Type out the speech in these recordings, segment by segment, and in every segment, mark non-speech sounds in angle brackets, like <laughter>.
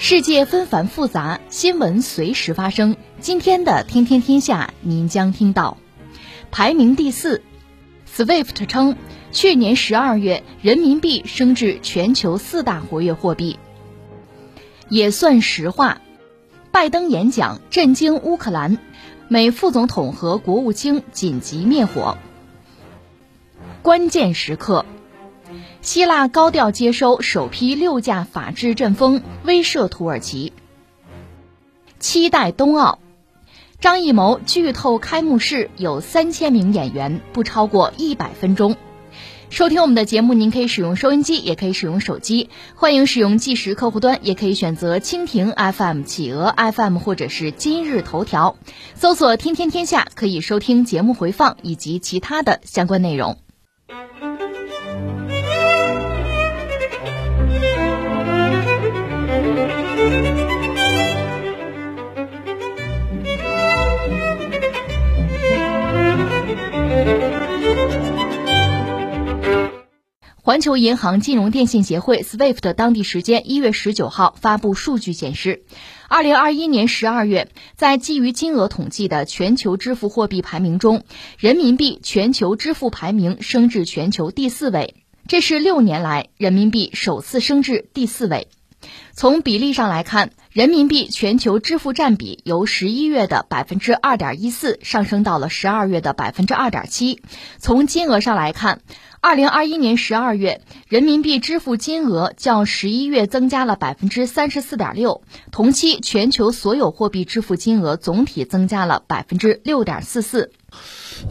世界纷繁复杂，新闻随时发生。今天的《天天天下》，您将听到：排名第四，SWIFT 称去年十二月人民币升至全球四大活跃货币。也算实话。拜登演讲震惊乌克兰，美副总统和国务卿紧急灭火。关键时刻，希腊高调接收首批六架法制阵风，威慑土耳其。期待冬奥，张艺谋剧透开幕式有三千名演员，不超过一百分钟。收听我们的节目，您可以使用收音机，也可以使用手机。欢迎使用计时客户端，也可以选择蜻蜓 FM、企鹅 FM 或者是今日头条，搜索“天天天下”，可以收听节目回放以及其他的相关内容。环球银行金融电信协会 （SWIFT） 当地时间一月十九号发布数据显示，二零二一年十二月，在基于金额统计的全球支付货币排名中，人民币全球支付排名升至全球第四位，这是六年来人民币首次升至第四位。从比例上来看，人民币全球支付占比由十一月的百分之二点一四上升到了十二月的百分之二点七。从金额上来看，二零二一年十二月，人民币支付金额较十一月增加了百分之三十四点六，同期全球所有货币支付金额总体增加了百分之六点四四。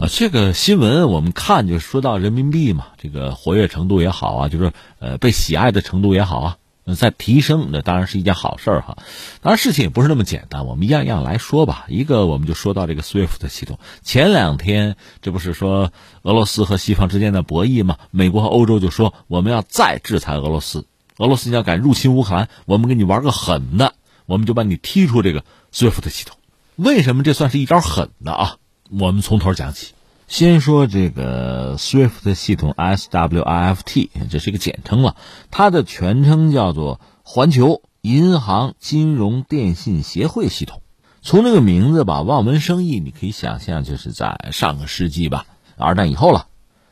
啊，这个新闻我们看就说到人民币嘛，这个活跃程度也好啊，就是呃被喜爱的程度也好啊。在提升，那当然是一件好事儿哈。当然，事情也不是那么简单，我们一样一样来说吧。一个，我们就说到这个 SWIFT 系统。前两天，这不是说俄罗斯和西方之间的博弈吗？美国和欧洲就说我们要再制裁俄罗斯，俄罗斯要敢入侵乌克兰，我们给你玩个狠的，我们就把你踢出这个 SWIFT 系统。为什么这算是一招狠的啊？我们从头讲起。先说这个 SWIFT 系统，SWIFT，这是一个简称了，它的全称叫做环球银行金融电信协会系统。从这个名字吧，望文生义，你可以想象就是在上个世纪吧，二战以后了，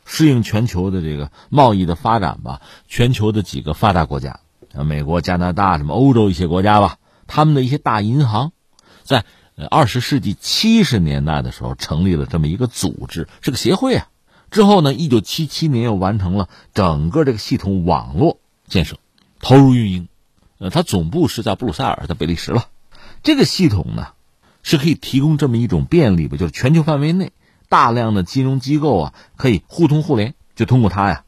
适应全球的这个贸易的发展吧，全球的几个发达国家，美国、加拿大什么欧洲一些国家吧，他们的一些大银行，在。呃，二十世纪七十年代的时候成立了这么一个组织，是个协会啊。之后呢，一九七七年又完成了整个这个系统网络建设，投入运营。呃，它总部是在布鲁塞尔，在比利时了。这个系统呢，是可以提供这么一种便利吧，就是全球范围内大量的金融机构啊，可以互通互联，就通过它呀，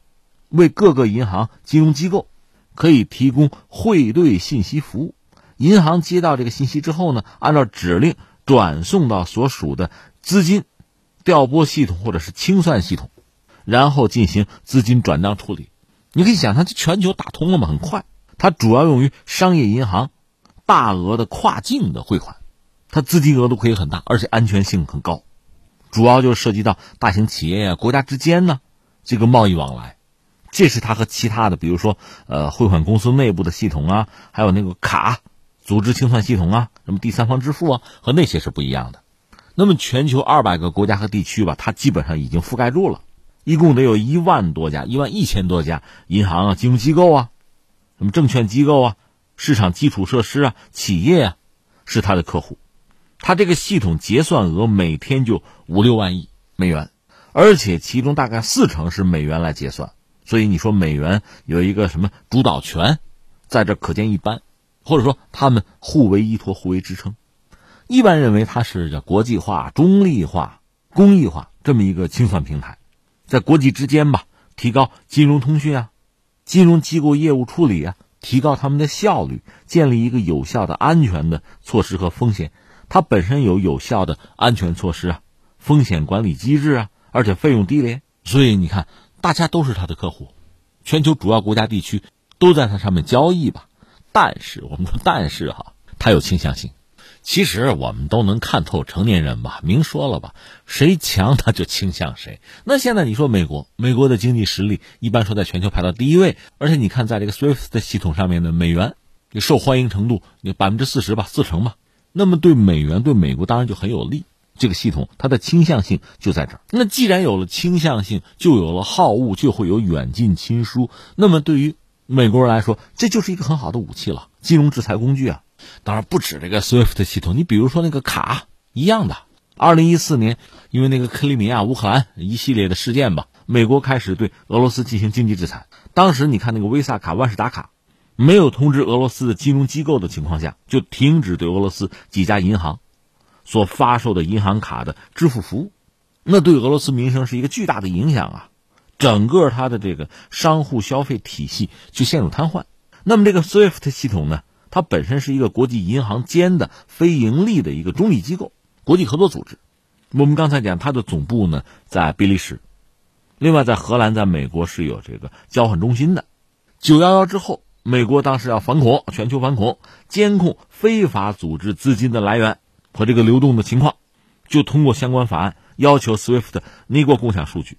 为各个银行金融机构可以提供汇兑信息服务。银行接到这个信息之后呢，按照指令转送到所属的资金调拨系统或者是清算系统，然后进行资金转账处理。你可以想，它全球打通了嘛，很快。它主要用于商业银行大额的跨境的汇款，它资金额度可以很大，而且安全性很高。主要就涉及到大型企业啊、国家之间呢这个贸易往来。这是它和其他的，比如说呃汇款公司内部的系统啊，还有那个卡。组织清算系统啊，什么第三方支付啊，和那些是不一样的。那么全球二百个国家和地区吧，它基本上已经覆盖住了，一共得有一万多家、一万一千多家银行啊、金融机构啊、什么证券机构啊、市场基础设施啊、企业啊，是它的客户。它这个系统结算额每天就五六万亿美元，而且其中大概四成是美元来结算，所以你说美元有一个什么主导权，在这可见一斑。或者说，他们互为依托、互为支撑。一般认为，它是叫国际化、中立化、公益化这么一个清算平台，在国际之间吧，提高金融通讯啊、金融机构业务处理啊，提高他们的效率，建立一个有效的、安全的措施和风险它本身有有效的安全措施啊，风险管理机制啊，而且费用低廉，所以你看，大家都是它的客户，全球主要国家地区都在它上面交易吧。但是我们说，但是哈，它有倾向性。其实我们都能看透成年人吧，明说了吧，谁强他就倾向谁。那现在你说美国，美国的经济实力一般说在全球排到第一位，而且你看在这个 SWIFT 系统上面的美元，你受欢迎程度有百分之四十吧，四成吧。那么对美元对美国当然就很有利。这个系统它的倾向性就在这儿。那既然有了倾向性，就有了好恶，就会有远近亲疏。那么对于美国人来说，这就是一个很好的武器了，金融制裁工具啊。当然不止这个 SWIFT 系统，你比如说那个卡一样的。二零一四年，因为那个克里米亚、乌克兰一系列的事件吧，美国开始对俄罗斯进行经济制裁。当时你看那个 Visa 卡、万事达卡，没有通知俄罗斯的金融机构的情况下，就停止对俄罗斯几家银行所发售的银行卡的支付服务，那对俄罗斯民生是一个巨大的影响啊！整个它的这个商户消费体系就陷入瘫痪。那么这个 SWIFT 系统呢？它本身是一个国际银行间的非盈利的一个中立机构，国际合作组织。我们刚才讲，它的总部呢在比利时，另外在荷兰、在美国是有这个交换中心的。九幺幺之后，美国当时要反恐，全球反恐，监控非法组织资金的来源和这个流动的情况，就通过相关法案要求 SWIFT 你给我共享数据。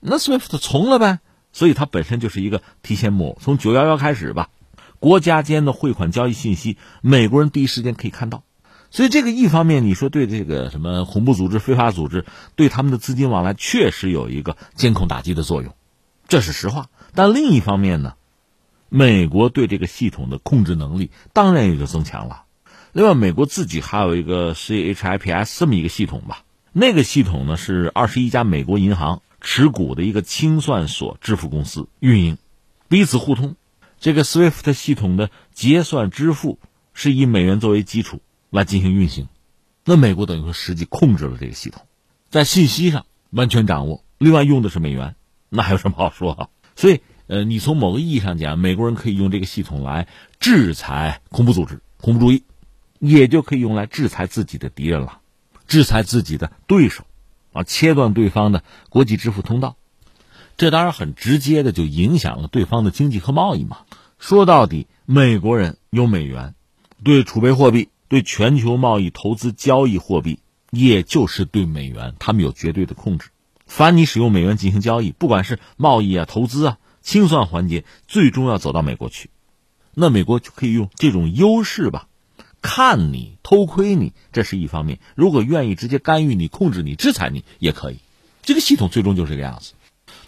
那 SWIFT 从了呗，所以它本身就是一个提线木偶。从九幺幺开始吧。国家间的汇款交易信息，美国人第一时间可以看到，所以这个一方面你说对这个什么恐怖组织、非法组织对他们的资金往来确实有一个监控打击的作用，这是实话。但另一方面呢，美国对这个系统的控制能力当然也就增强了。另外，美国自己还有一个 CHIPS 这么一个系统吧，那个系统呢是二十一家美国银行持股的一个清算所支付公司运营，彼此互通。这个 SWIFT 系统的结算支付是以美元作为基础来进行运行，那美国等于说实际控制了这个系统，在信息上完全掌握。另外用的是美元，那还有什么好说啊？所以，呃，你从某个意义上讲，美国人可以用这个系统来制裁恐怖组织、恐怖主义，也就可以用来制裁自己的敌人了，制裁自己的对手，啊，切断对方的国际支付通道。这当然很直接的就影响了对方的经济和贸易嘛。说到底，美国人有美元，对储备货币、对全球贸易投资交易货币，也就是对美元，他们有绝对的控制。凡你使用美元进行交易，不管是贸易啊、投资啊、清算环节，最终要走到美国去，那美国就可以用这种优势吧，看你偷窥你，这是一方面；如果愿意直接干预你、控制你、制裁你，也可以。这个系统最终就是这个样子。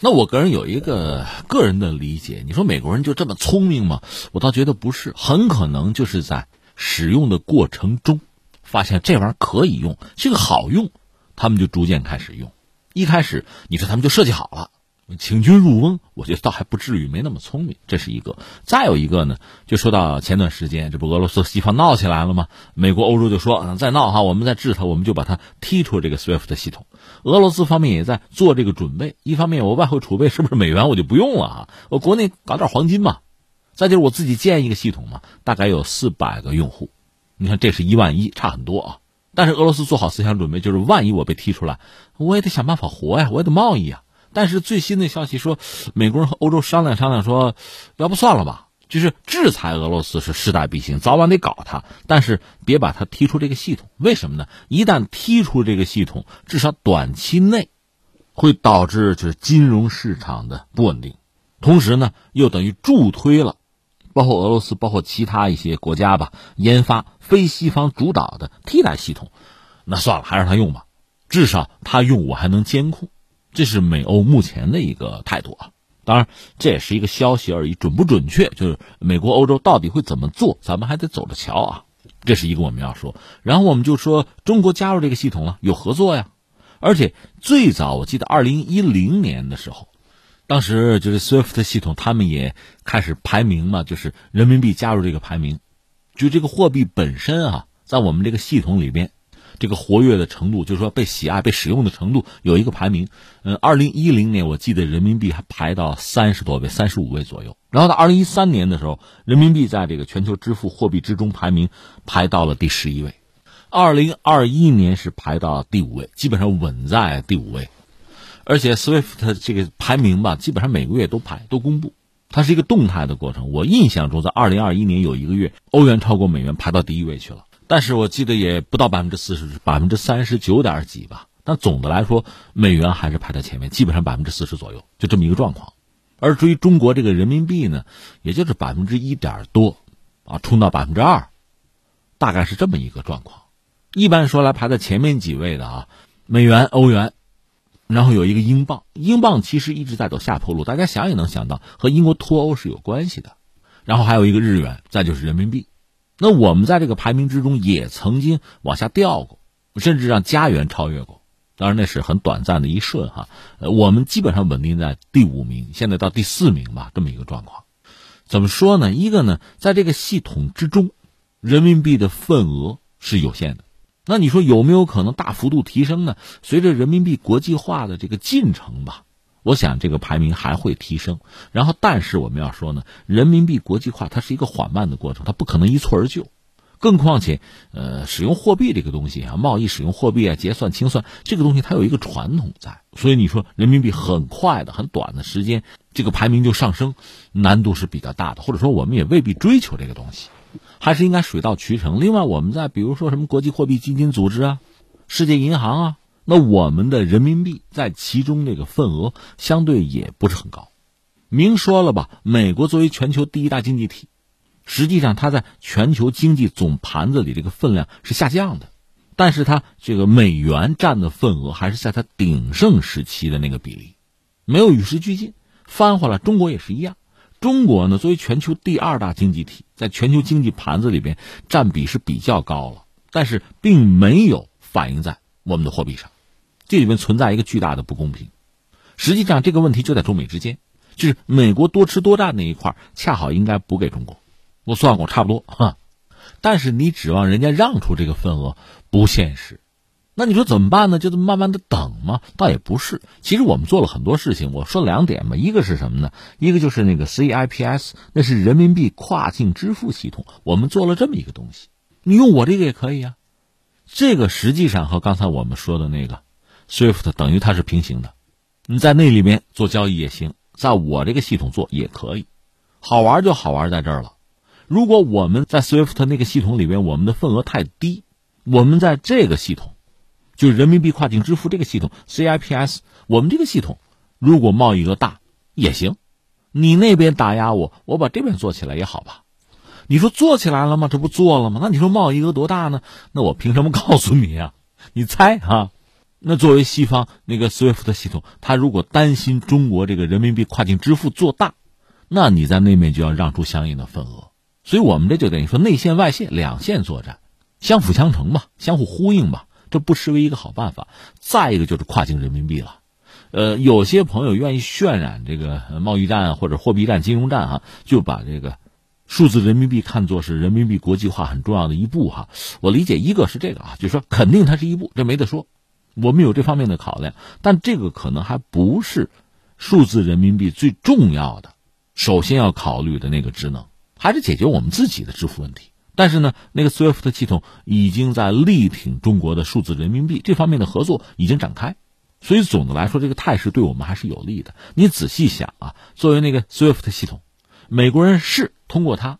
那我个人有一个个人的理解，你说美国人就这么聪明吗？我倒觉得不是，很可能就是在使用的过程中，发现这玩意儿可以用，这个好用，他们就逐渐开始用。一开始你说他们就设计好了。请君入瓮，我觉得倒还不至于没那么聪明，这是一个。再有一个呢，就说到前段时间，这不俄罗斯西方闹起来了吗？美国、欧洲就说，嗯再闹哈，我们再治他，我们就把他踢出这个 SWIFT 系统。俄罗斯方面也在做这个准备，一方面我外汇储备是不是美元我就不用了啊？我国内搞点黄金嘛。再就是我自己建一个系统嘛，大概有四百个用户，你看这是一万一，差很多啊。但是俄罗斯做好思想准备，就是万一我被踢出来，我也得想办法活呀，我也得贸易呀。但是最新的消息说，美国人和欧洲商量商量说，要不算了吧，就是制裁俄罗斯是势在必行，早晚得搞它，但是别把它踢出这个系统。为什么呢？一旦踢出这个系统，至少短期内会导致就是金融市场的不稳定，同时呢，又等于助推了，包括俄罗斯，包括其他一些国家吧，研发非西方主导的替代系统。那算了，还让他用吧，至少他用我还能监控。这是美欧目前的一个态度啊，当然这也是一个消息而已，准不准确，就是美国、欧洲到底会怎么做，咱们还得走着瞧啊。这是一个我们要说，然后我们就说中国加入这个系统了，有合作呀。而且最早我记得二零一零年的时候，当时就是 SWIFT 系统，他们也开始排名嘛，就是人民币加入这个排名，就这个货币本身啊，在我们这个系统里边。这个活跃的程度，就是说被喜爱、被使用的程度有一个排名。嗯，二零一零年我记得人民币还排到三十多位、三十五位左右。然后到二零一三年的时候，人民币在这个全球支付货币之中排名排到了第十一位。二零二一年是排到第五位，基本上稳在第五位。而且 SWIFT 这个排名吧，基本上每个月都排都公布，它是一个动态的过程。我印象中，在二零二一年有一个月，欧元超过美元，排到第一位去了。但是我记得也不到百分之四十，百分之三十九点几吧。但总的来说，美元还是排在前面，基本上百分之四十左右，就这么一个状况。而至于中国这个人民币呢，也就是百分之一点多，啊，冲到百分之二，大概是这么一个状况。一般说来，排在前面几位的啊，美元、欧元。然后有一个英镑，英镑其实一直在走下坡路，大家想也能想到和英国脱欧是有关系的。然后还有一个日元，再就是人民币。那我们在这个排名之中也曾经往下掉过，甚至让家园超越过。当然那是很短暂的一瞬哈。呃，我们基本上稳定在第五名，现在到第四名吧，这么一个状况。怎么说呢？一个呢，在这个系统之中，人民币的份额是有限的。那你说有没有可能大幅度提升呢？随着人民币国际化的这个进程吧，我想这个排名还会提升。然后，但是我们要说呢，人民币国际化它是一个缓慢的过程，它不可能一蹴而就。更况且，呃，使用货币这个东西啊，贸易使用货币啊，结算清算这个东西，它有一个传统在。所以你说人民币很快的、很短的时间，这个排名就上升，难度是比较大的。或者说，我们也未必追求这个东西。还是应该水到渠成。另外，我们在比如说什么国际货币基金组织啊、世界银行啊，那我们的人民币在其中这个份额相对也不是很高。明说了吧，美国作为全球第一大经济体，实际上它在全球经济总盘子里这个分量是下降的，但是它这个美元占的份额还是在它鼎盛时期的那个比例，没有与时俱进。翻回来，中国也是一样。中国呢，作为全球第二大经济体，在全球经济盘子里边占比是比较高了，但是并没有反映在我们的货币上，这里面存在一个巨大的不公平。实际上，这个问题就在中美之间，就是美国多吃多占那一块，恰好应该补给中国。我算过，差不多哈。但是你指望人家让出这个份额，不现实。那你说怎么办呢？就这么慢慢的等吗？倒也不是。其实我们做了很多事情。我说两点吧，一个是什么呢？一个就是那个 CIPS，那是人民币跨境支付系统。我们做了这么一个东西，你用我这个也可以啊。这个实际上和刚才我们说的那个 SWIFT 等于它是平行的。你在那里面做交易也行，在我这个系统做也可以。好玩就好玩在这儿了。如果我们在 SWIFT 那个系统里边，我们的份额太低，我们在这个系统。就是人民币跨境支付这个系统，CIPS，我们这个系统，如果贸易额大也行，你那边打压我，我把这边做起来也好吧？你说做起来了吗？这不做了吗？那你说贸易额多大呢？那我凭什么告诉你啊？你猜啊？那作为西方那个 SWIFT 系统，他如果担心中国这个人民币跨境支付做大，那你在那面就要让出相应的份额。所以我们这就等于说内线外线两线作战，相辅相成吧，相互呼应吧。这不失为一个好办法。再一个就是跨境人民币了，呃，有些朋友愿意渲染这个贸易战或者货币战、金融战哈，就把这个数字人民币看作是人民币国际化很重要的一步哈。我理解一个是这个啊，就是说肯定它是一步，这没得说，我们有这方面的考量。但这个可能还不是数字人民币最重要的，首先要考虑的那个职能，还是解决我们自己的支付问题。但是呢，那个 SWIFT 系统已经在力挺中国的数字人民币这方面的合作已经展开，所以总的来说，这个态势对我们还是有利的。你仔细想啊，作为那个 SWIFT 系统，美国人是通过它，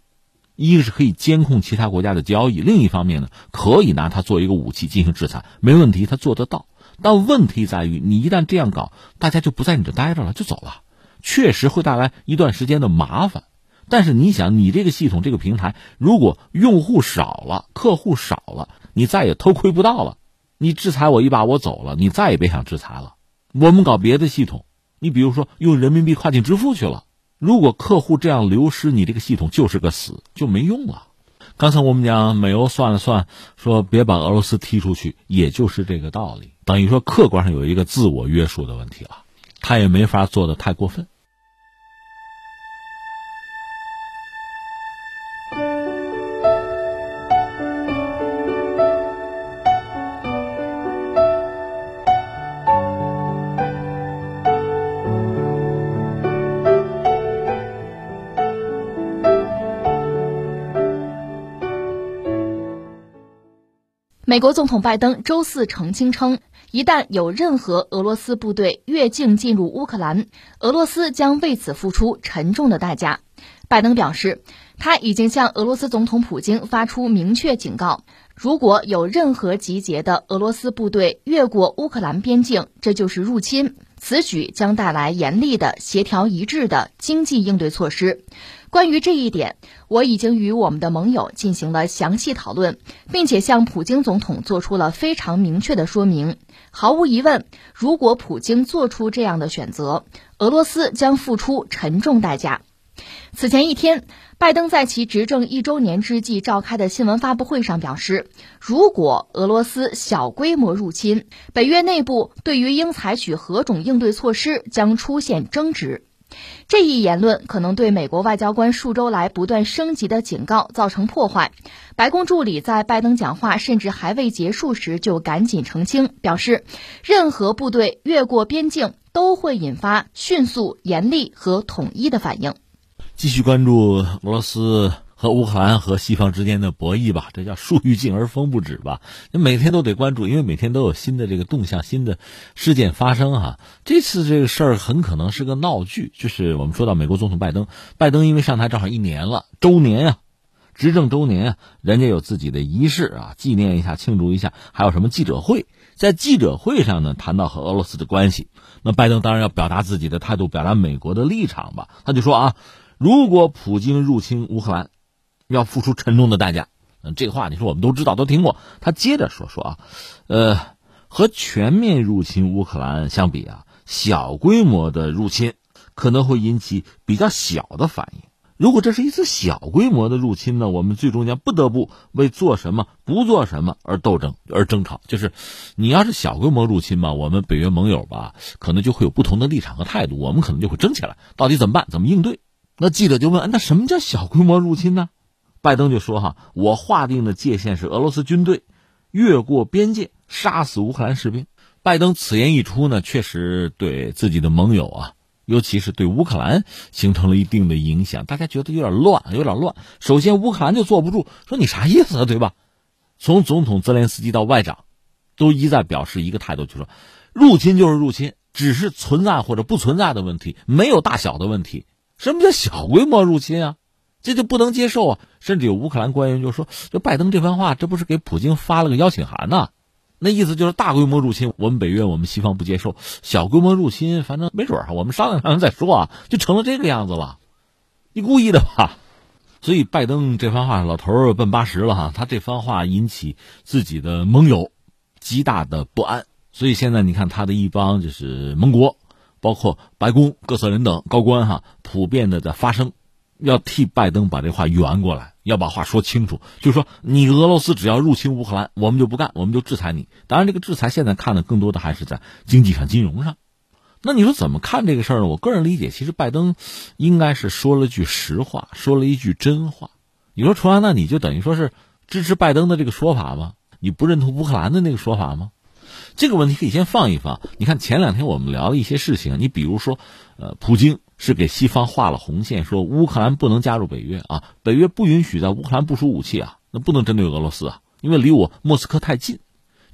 一个是可以监控其他国家的交易，另一方面呢，可以拿它做一个武器进行制裁，没问题，他做得到。但问题在于，你一旦这样搞，大家就不在你这待着了，就走了，确实会带来一段时间的麻烦。但是你想，你这个系统、这个平台，如果用户少了、客户少了，你再也偷窥不到了。你制裁我一把，我走了，你再也别想制裁了。我们搞别的系统，你比如说用人民币跨境支付去了，如果客户这样流失，你这个系统就是个死，就没用了。刚才我们讲美欧算了算，说别把俄罗斯踢出去，也就是这个道理。等于说客观上有一个自我约束的问题了，他也没法做的太过分。美国总统拜登周四澄清称，一旦有任何俄罗斯部队越境进入乌克兰，俄罗斯将为此付出沉重的代价。拜登表示，他已经向俄罗斯总统普京发出明确警告：如果有任何集结的俄罗斯部队越过乌克兰边境，这就是入侵。此举将带来严厉的、协调一致的经济应对措施。关于这一点，我已经与我们的盟友进行了详细讨论，并且向普京总统做出了非常明确的说明。毫无疑问，如果普京做出这样的选择，俄罗斯将付出沉重代价。此前一天，拜登在其执政一周年之际召开的新闻发布会上表示，如果俄罗斯小规模入侵，北约内部对于应采取何种应对措施将出现争执。这一言论可能对美国外交官数周来不断升级的警告造成破坏。白宫助理在拜登讲话甚至还未结束时就赶紧澄清，表示，任何部队越过边境都会引发迅速、严厉和统一的反应。继续关注俄罗斯和乌克兰和西方之间的博弈吧，这叫树欲静而风不止吧？你每天都得关注，因为每天都有新的这个动向、新的事件发生哈。这次这个事儿很可能是个闹剧，就是我们说到美国总统拜登，拜登因为上台正好一年了，周年呀，执政周年啊，人家有自己的仪式啊，纪念一下、庆祝一下，还有什么记者会，在记者会上呢谈到和俄罗斯的关系，那拜登当然要表达自己的态度，表达美国的立场吧，他就说啊。如果普京入侵乌克兰，要付出沉重的代价。嗯，这话你说我们都知道，都听过。他接着说说啊，呃，和全面入侵乌克兰相比啊，小规模的入侵可能会引起比较小的反应。如果这是一次小规模的入侵呢，我们最终将不得不为做什么、不做什么而斗争、而争吵。就是你要是小规模入侵吧，我们北约盟友吧，可能就会有不同的立场和态度，我们可能就会争起来，到底怎么办？怎么应对？那记者就问：“那什么叫小规模入侵呢？”拜登就说：“哈，我划定的界限是俄罗斯军队越过边界杀死乌克兰士兵。”拜登此言一出呢，确实对自己的盟友啊，尤其是对乌克兰形成了一定的影响。大家觉得有点乱，有点乱。首先，乌克兰就坐不住，说你啥意思啊，对吧？从总统泽连斯基到外长，都一再表示一个态度，就说入侵就是入侵，只是存在或者不存在的问题，没有大小的问题。什么叫小规模入侵啊？这就不能接受啊！甚至有乌克兰官员就说：“这拜登这番话，这不是给普京发了个邀请函呐？那意思就是大规模入侵，我们北约、我们西方不接受；小规模入侵，反正没准儿，我们商量商量再说啊，就成了这个样子了。你故意的吧？所以拜登这番话，老头儿奔八十了哈，他这番话引起自己的盟友极大的不安。所以现在你看，他的一帮就是盟国。包括白宫各色人等高官哈，普遍的在发声，要替拜登把这话圆过来，要把话说清楚。就是说，你俄罗斯只要入侵乌克兰，我们就不干，我们就制裁你。当然，这个制裁现在看的更多的还是在经济上、金融上。那你说怎么看这个事儿呢？我个人理解，其实拜登应该是说了句实话，说了一句真话。你说，除了那你就等于说是支持拜登的这个说法吗？你不认同乌克兰的那个说法吗？这个问题可以先放一放。你看前两天我们聊了一些事情，你比如说，呃，普京是给西方画了红线，说乌克兰不能加入北约啊，北约不允许在乌克兰部署武器啊，那不能针对俄罗斯啊，因为离我莫斯科太近，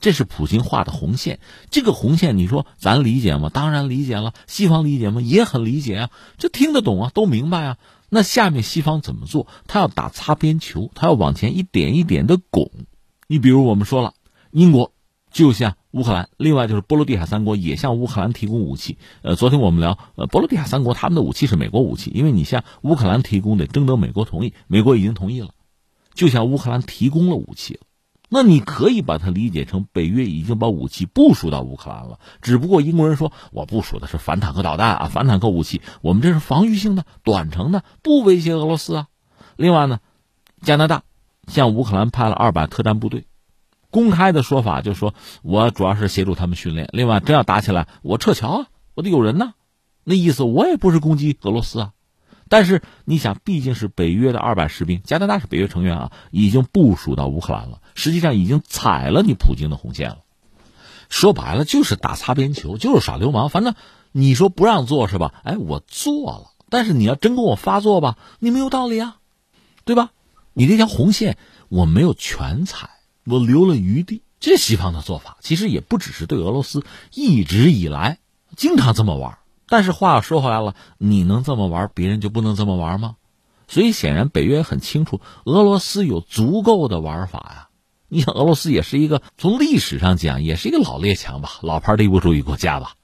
这是普京画的红线。这个红线，你说咱理解吗？当然理解了。西方理解吗？也很理解啊，这听得懂啊，都明白啊。那下面西方怎么做？他要打擦边球，他要往前一点一点的拱。你比如我们说了，英国。就像乌克兰，另外就是波罗的海三国也向乌克兰提供武器。呃，昨天我们聊，呃，波罗的海三国他们的武器是美国武器，因为你向乌克兰提供得征得美国同意，美国已经同意了，就向乌克兰提供了武器了。那你可以把它理解成北约已经把武器部署到乌克兰了，只不过英国人说我部署的是反坦克导弹啊，反坦克武器，我们这是防御性的、短程的，不威胁俄罗斯啊。另外呢，加拿大向乌克兰派了二百特战部队。公开的说法就是说，我主要是协助他们训练。另外，真要打起来，我撤侨啊，我得有人呐。那意思，我也不是攻击俄罗斯啊。但是你想，毕竟是北约的二百士兵，加拿大是北约成员啊，已经部署到乌克兰了，实际上已经踩了你普京的红线了。说白了，就是打擦边球，就是耍流氓。反正你说不让做是吧？哎，我做了。但是你要真跟我发作吧，你没有道理啊，对吧？你这条红线我没有全踩。我留了余地，这西方的做法其实也不只是对俄罗斯，一直以来经常这么玩。但是话又说回来了，你能这么玩，别人就不能这么玩吗？所以显然北约很清楚，俄罗斯有足够的玩法呀。你想，俄罗斯也是一个从历史上讲也是一个老列强吧，老牌帝国主义国家吧。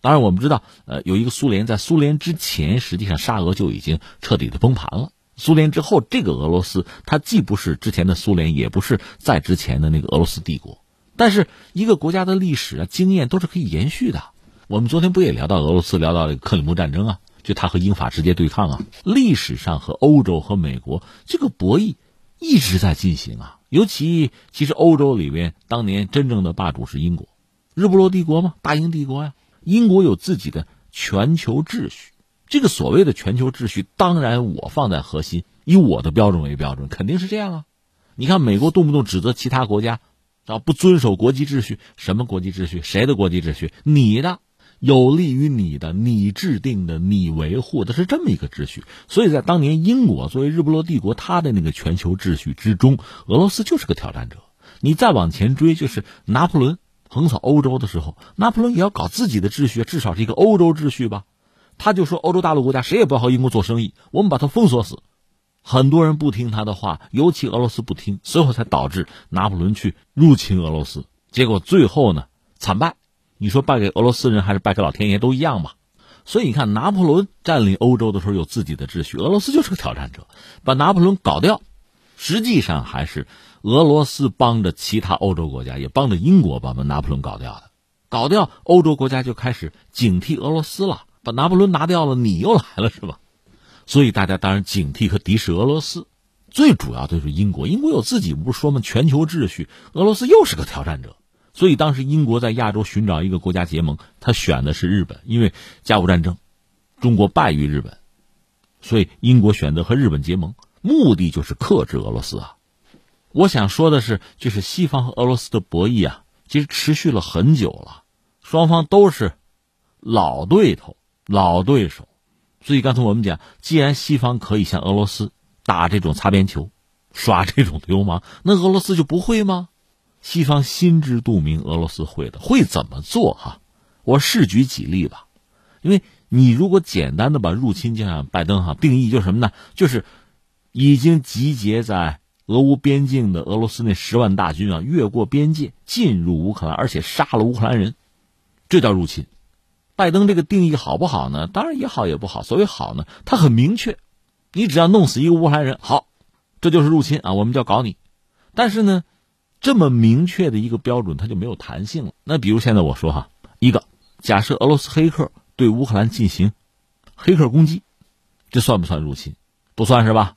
当然，我们知道，呃，有一个苏联，在苏联之前，实际上沙俄就已经彻底的崩盘了。苏联之后，这个俄罗斯，它既不是之前的苏联，也不是在之前的那个俄罗斯帝国。但是，一个国家的历史啊，经验都是可以延续的。我们昨天不也聊到俄罗斯，聊到这个克里木战争啊？就他和英法直接对抗啊，历史上和欧洲和美国这个博弈一直在进行啊。尤其其实欧洲里边，当年真正的霸主是英国，日不落帝国嘛，大英帝国呀。英国有自己的全球秩序，这个所谓的全球秩序，当然我放在核心，以我的标准为标准，肯定是这样啊。你看美国动不动指责其他国家啊不遵守国际秩序，什么国际秩序？谁的国际秩序？你的。有利于你的，你制定的，你维护的是这么一个秩序。所以在当年，英国作为日不落帝国，它的那个全球秩序之中，俄罗斯就是个挑战者。你再往前追，就是拿破仑横扫欧洲的时候，拿破仑也要搞自己的秩序，至少是一个欧洲秩序吧。他就说，欧洲大陆国家谁也不要和英国做生意，我们把它封锁死。很多人不听他的话，尤其俄罗斯不听，最后才导致拿破仑去入侵俄罗斯，结果最后呢惨败。你说败给俄罗斯人还是败给老天爷都一样吧，所以你看拿破仑占领欧洲的时候有自己的秩序，俄罗斯就是个挑战者，把拿破仑搞掉，实际上还是俄罗斯帮着其他欧洲国家，也帮着英国把拿破仑搞掉的，搞掉欧洲国家就开始警惕俄罗斯了，把拿破仑拿掉了，你又来了是吧？所以大家当然警惕和敌视俄罗斯，最主要就是英国，英国有自己不是说吗？全球秩序，俄罗斯又是个挑战者。所以当时英国在亚洲寻找一个国家结盟，他选的是日本，因为甲午战争，中国败于日本，所以英国选择和日本结盟，目的就是克制俄罗斯啊。我想说的是，就是西方和俄罗斯的博弈啊，其实持续了很久了，双方都是老对头、老对手，所以刚才我们讲，既然西方可以向俄罗斯打这种擦边球、耍这种流氓，那俄罗斯就不会吗？西方心知肚明，俄罗斯会的，会怎么做？哈，我试举几例吧。因为你如果简单的把入侵就像拜登哈定义就是什么呢？就是已经集结在俄乌边境的俄罗斯那十万大军啊，越过边界进入乌克兰，而且杀了乌克兰人，这叫入侵。拜登这个定义好不好呢？当然也好也不好。所谓好呢，他很明确，你只要弄死一个乌克兰人，好，这就是入侵啊，我们就要搞你。但是呢？这么明确的一个标准，它就没有弹性了。那比如现在我说哈，一个假设俄罗斯黑客对乌克兰进行黑客攻击，这算不算入侵？不算是吧？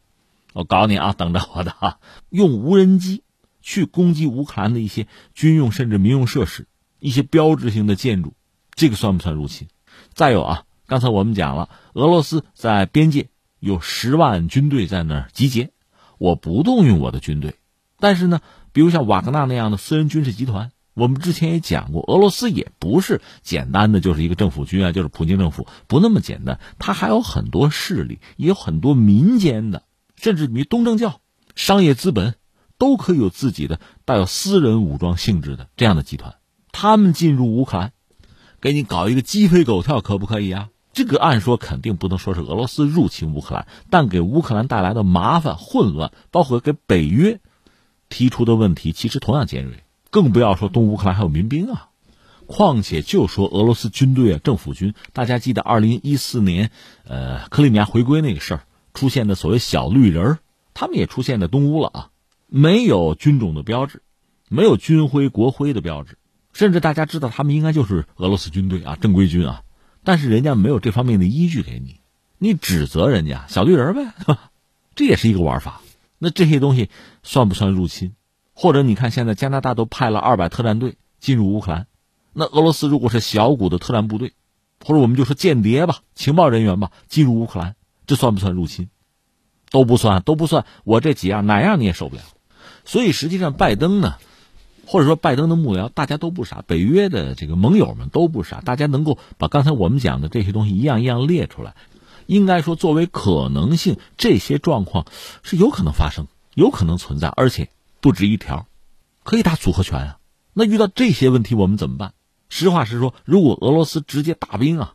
我搞你啊，等着我的啊！用无人机去攻击乌克兰的一些军用甚至民用设施、一些标志性的建筑，这个算不算入侵？再有啊，刚才我们讲了，俄罗斯在边界有十万军队在那儿集结，我不动用我的军队，但是呢？比如像瓦格纳那样的私人军事集团，我们之前也讲过，俄罗斯也不是简单的就是一个政府军啊，就是普京政府不那么简单，它还有很多势力，也有很多民间的，甚至于东正教、商业资本，都可以有自己的带有私人武装性质的这样的集团。他们进入乌克兰，给你搞一个鸡飞狗跳，可不可以啊？这个按说肯定不能说是俄罗斯入侵乌克兰，但给乌克兰带来的麻烦、混乱，包括给北约。提出的问题其实同样尖锐，更不要说东乌克兰还有民兵啊。况且就说俄罗斯军队啊，政府军，大家记得二零一四年，呃，克里米亚回归那个事儿出现的所谓小绿人儿，他们也出现在东乌了啊，没有军种的标志，没有军徽国徽的标志，甚至大家知道他们应该就是俄罗斯军队啊，正规军啊，但是人家没有这方面的依据给你，你指责人家小绿人呗，<laughs> 这也是一个玩法。那这些东西算不算入侵？或者你看，现在加拿大都派了二百特战队进入乌克兰，那俄罗斯如果是小股的特战部队，或者我们就说间谍吧、情报人员吧，进入乌克兰，这算不算入侵？都不算，都不算。我这几样哪样你也受不了。所以实际上，拜登呢，或者说拜登的幕僚，大家都不傻，北约的这个盟友们都不傻，大家能够把刚才我们讲的这些东西一样一样列出来。应该说，作为可能性，这些状况是有可能发生，有可能存在，而且不止一条，可以打组合拳啊！那遇到这些问题，我们怎么办？实话实说，如果俄罗斯直接大兵啊、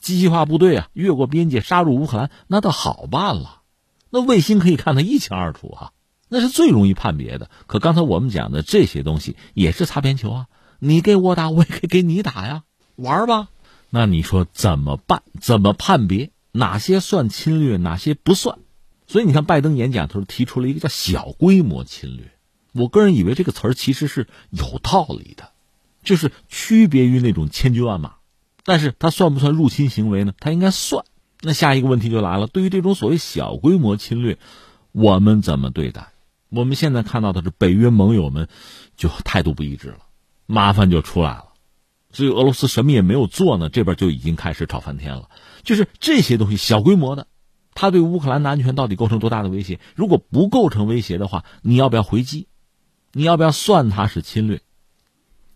机械化部队啊越过边界杀入乌克兰，那倒好办了，那卫星可以看得一清二楚啊，那是最容易判别的。可刚才我们讲的这些东西也是擦边球啊，你给我打，我也可以给你打呀，玩吧。那你说怎么办？怎么判别哪些算侵略，哪些不算？所以你看，拜登演讲的时候提出了一个叫“小规模侵略”。我个人以为这个词儿其实是有道理的，就是区别于那种千军万马。但是它算不算入侵行为呢？它应该算。那下一个问题就来了：对于这种所谓小规模侵略，我们怎么对待？我们现在看到的是北约盟友们就态度不一致了，麻烦就出来了。所以俄罗斯什么也没有做呢，这边就已经开始吵翻天了。就是这些东西小规模的，它对乌克兰的安全到底构成多大的威胁？如果不构成威胁的话，你要不要回击？你要不要算它是侵略？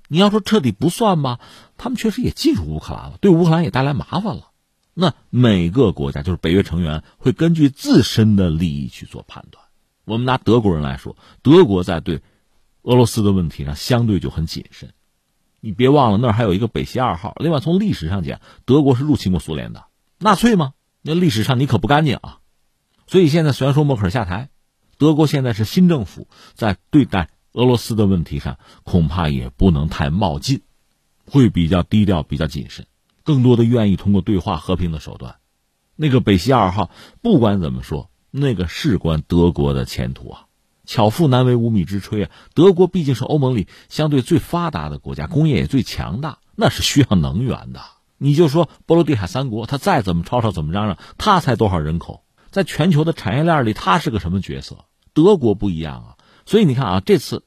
你要说彻底不算吧，他们确实也进入乌克兰了，对乌克兰也带来麻烦了。那每个国家就是北约成员会根据自身的利益去做判断。我们拿德国人来说，德国在对俄罗斯的问题上相对就很谨慎。你别忘了，那儿还有一个北溪二号。另外，从历史上讲，德国是入侵过苏联的，纳粹吗？那历史上你可不干净啊。所以现在虽然说默克尔下台，德国现在是新政府，在对待俄罗斯的问题上，恐怕也不能太冒进，会比较低调、比较谨慎，更多的愿意通过对话、和平的手段。那个北溪二号，不管怎么说，那个事关德国的前途啊。巧妇难为无米之炊啊！德国毕竟是欧盟里相对最发达的国家，工业也最强大，那是需要能源的。你就说波罗的海三国，他再怎么吵吵，怎么嚷嚷，他才多少人口，在全球的产业链里，他是个什么角色？德国不一样啊！所以你看啊，这次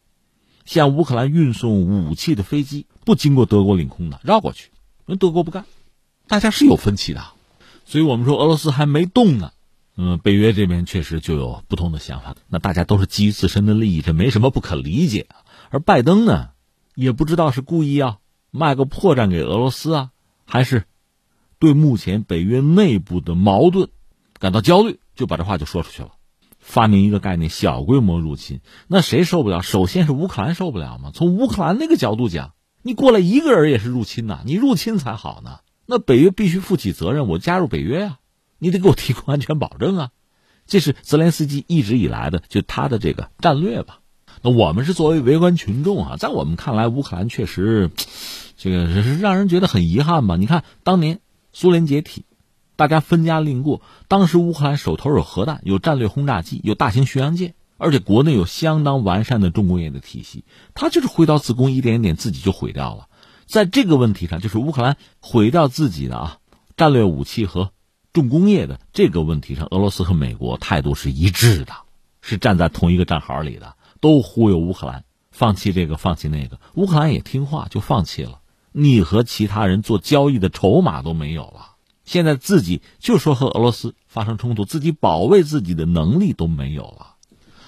向乌克兰运送武器的飞机不经过德国领空的，绕过去，因为德国不干，大家是有分歧的。所以我们说俄罗斯还没动呢。嗯，北约这边确实就有不同的想法。那大家都是基于自身的利益，这没什么不可理解。而拜登呢，也不知道是故意啊卖个破绽给俄罗斯啊，还是对目前北约内部的矛盾感到焦虑，就把这话就说出去了。发明一个概念：小规模入侵。那谁受不了？首先是乌克兰受不了嘛。从乌克兰那个角度讲，你过来一个人也是入侵呐，你入侵才好呢。那北约必须负起责任，我加入北约呀。你得给我提供安全保证啊！这是泽连斯基一直以来的就他的这个战略吧。那我们是作为围观群众啊，在我们看来，乌克兰确实这个是让人觉得很遗憾吧。你看，当年苏联解体，大家分家另过，当时乌克兰手头有核弹、有战略轰炸机、有大型巡洋舰，而且国内有相当完善的重工业的体系，他就是挥刀自宫，一点点自己就毁掉了。在这个问题上，就是乌克兰毁掉自己的啊战略武器和。重工业的这个问题上，俄罗斯和美国态度是一致的，是站在同一个战壕里的，都忽悠乌克兰放弃这个放弃那个，乌克兰也听话就放弃了。你和其他人做交易的筹码都没有了，现在自己就说和俄罗斯发生冲突，自己保卫自己的能力都没有了。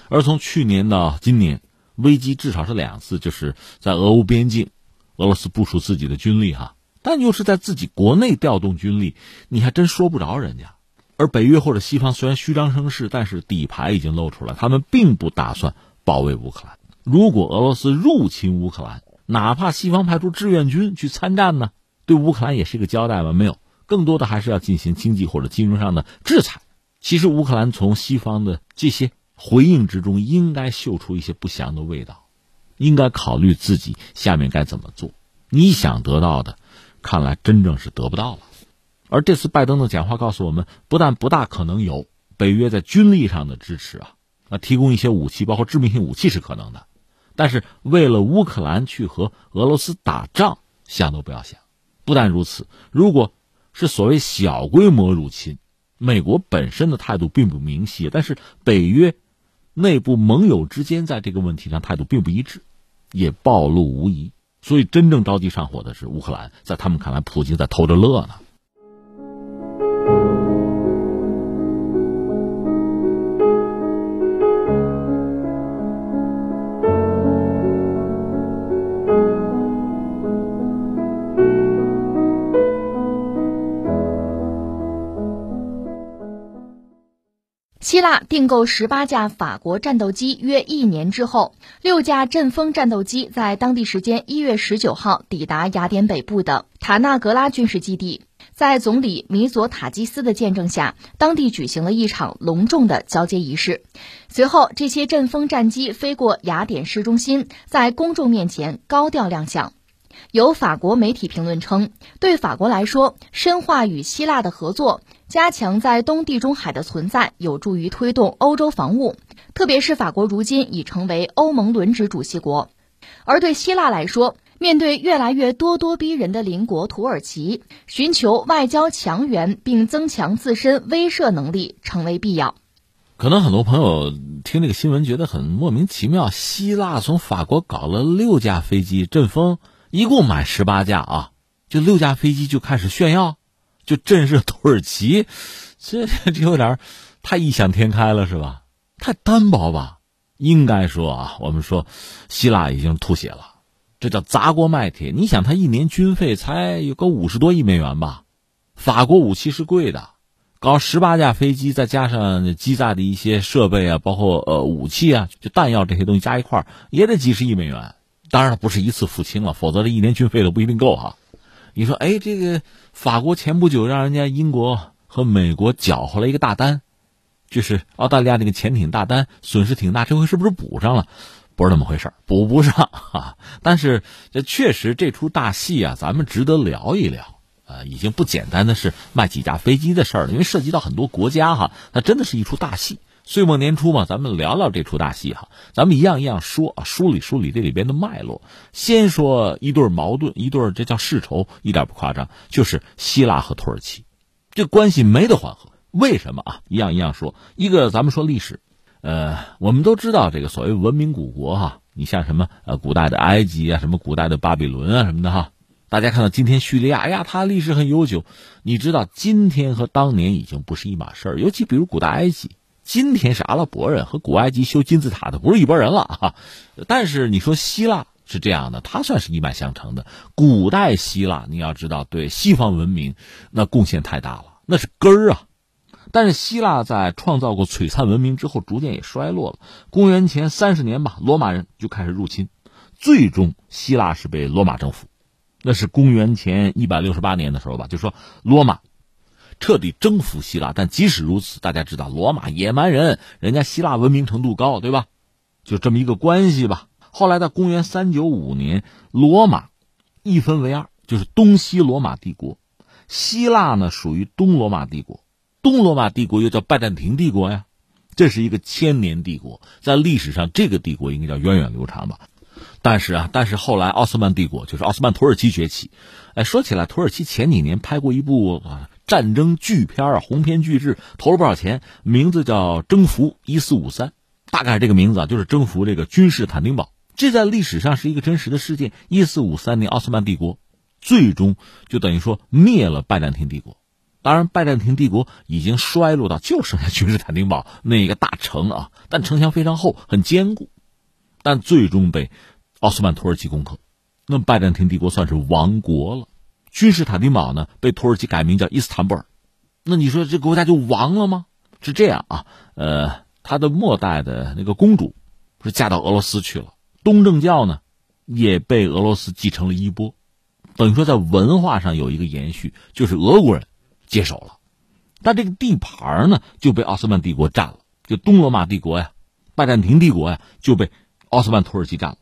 而从去年到今年，危机至少是两次，就是在俄乌边境，俄罗斯部署自己的军力哈。但又是在自己国内调动军力，你还真说不着人家。而北约或者西方虽然虚张声势，但是底牌已经露出来，他们并不打算保卫乌克兰。如果俄罗斯入侵乌克兰，哪怕西方派出志愿军去参战呢，对乌克兰也是一个交代吧？没有，更多的还是要进行经济或者金融上的制裁。其实乌克兰从西方的这些回应之中，应该嗅出一些不祥的味道，应该考虑自己下面该怎么做。你想得到的。看来真正是得不到了，而这次拜登的讲话告诉我们，不但不大可能有北约在军力上的支持啊，那提供一些武器，包括致命性武器是可能的，但是为了乌克兰去和俄罗斯打仗，想都不要想。不但如此，如果是所谓小规模入侵，美国本身的态度并不明晰，但是北约内部盟友之间在这个问题上态度并不一致，也暴露无遗。所以，真正着急上火的是乌克兰，在他们看来，普京在偷着乐呢。希腊订购十八架法国战斗机约一年之后，六架阵风战斗机在当地时间一月十九号抵达雅典北部的塔纳格拉军事基地，在总理米佐塔基斯的见证下，当地举行了一场隆重的交接仪式。随后，这些阵风战机飞过雅典市中心，在公众面前高调亮相。有法国媒体评论称，对法国来说，深化与希腊的合作。加强在东地中海的存在，有助于推动欧洲防务，特别是法国如今已成为欧盟轮值主席国。而对希腊来说，面对越来越咄咄逼人的邻国土耳其，寻求外交强援并增强自身威慑能力成为必要。可能很多朋友听这个新闻觉得很莫名其妙，希腊从法国搞了六架飞机阵风，一共买十八架啊，就六架飞机就开始炫耀。就震慑土耳其，这这有点太异想天开了，是吧？太单薄吧？应该说啊，我们说希腊已经吐血了，这叫砸锅卖铁。你想，他一年军费才有个五十多亿美元吧？法国武器是贵的，搞十八架飞机，再加上机载的一些设备啊，包括呃武器啊，就弹药这些东西加一块也得几十亿美元。当然了，不是一次付清了，否则这一年军费都不一定够哈。你说，哎，这个法国前不久让人家英国和美国搅和了一个大单，就是澳大利亚那个潜艇大单，损失挺大，这回是不是补上了？不是那么回事补不上啊。但是这确实这出大戏啊，咱们值得聊一聊啊，已经不简单的是卖几架飞机的事儿了，因为涉及到很多国家哈，那真的是一出大戏。岁末年初嘛，咱们聊聊这出大戏哈。咱们一样一样说啊，梳理梳理这里边的脉络。先说一对矛盾，一对这叫世仇，一点不夸张，就是希腊和土耳其，这关系没得缓和。为什么啊？一样一样说。一个咱们说历史，呃，我们都知道这个所谓文明古国哈，你像什么呃古代的埃及啊，什么古代的巴比伦啊什么的哈。大家看到今天叙利亚，哎呀，它历史很悠久。你知道今天和当年已经不是一码事儿，尤其比如古代埃及。今天是阿拉伯人和古埃及修金字塔的不是一拨人了啊，但是你说希腊是这样的，它算是一脉相承的。古代希腊你要知道，对西方文明那贡献太大了，那是根儿啊。但是希腊在创造过璀璨文明之后，逐渐也衰落了。公元前三十年吧，罗马人就开始入侵，最终希腊是被罗马征服。那是公元前一百六十八年的时候吧，就说罗马。彻底征服希腊，但即使如此，大家知道罗马野蛮人，人家希腊文明程度高，对吧？就这么一个关系吧。后来在公元三九五年，罗马一分为二，就是东西罗马帝国。希腊呢属于东罗马帝国，东罗马帝国又叫拜占庭帝国呀。这是一个千年帝国，在历史上这个帝国应该叫源远流长吧。但是啊，但是后来奥斯曼帝国就是奥斯曼土耳其崛起。哎，说起来，土耳其前几年拍过一部啊。战争巨片啊，鸿篇巨制，投了不少钱，名字叫《征服一四五三》，大概这个名字啊，就是征服这个君士坦丁堡。这在历史上是一个真实的事件。一四五三年，奥斯曼帝国最终就等于说灭了拜占庭帝国。当然，拜占庭帝国已经衰落到就剩下君士坦丁堡 <laughs> 那个大城啊，但城墙非常厚，很坚固，但最终被奥斯曼土耳其攻克，那么拜占庭帝国算是亡国了。君士坦丁堡呢，被土耳其改名叫伊斯坦布尔，那你说这国家就亡了吗？是这样啊，呃，他的末代的那个公主，是嫁到俄罗斯去了，东正教呢，也被俄罗斯继承了衣钵，等于说在文化上有一个延续，就是俄国人接手了，但这个地盘呢就被奥斯曼帝国占了，就东罗马帝国呀，拜占庭帝国呀就被奥斯曼土耳其占了，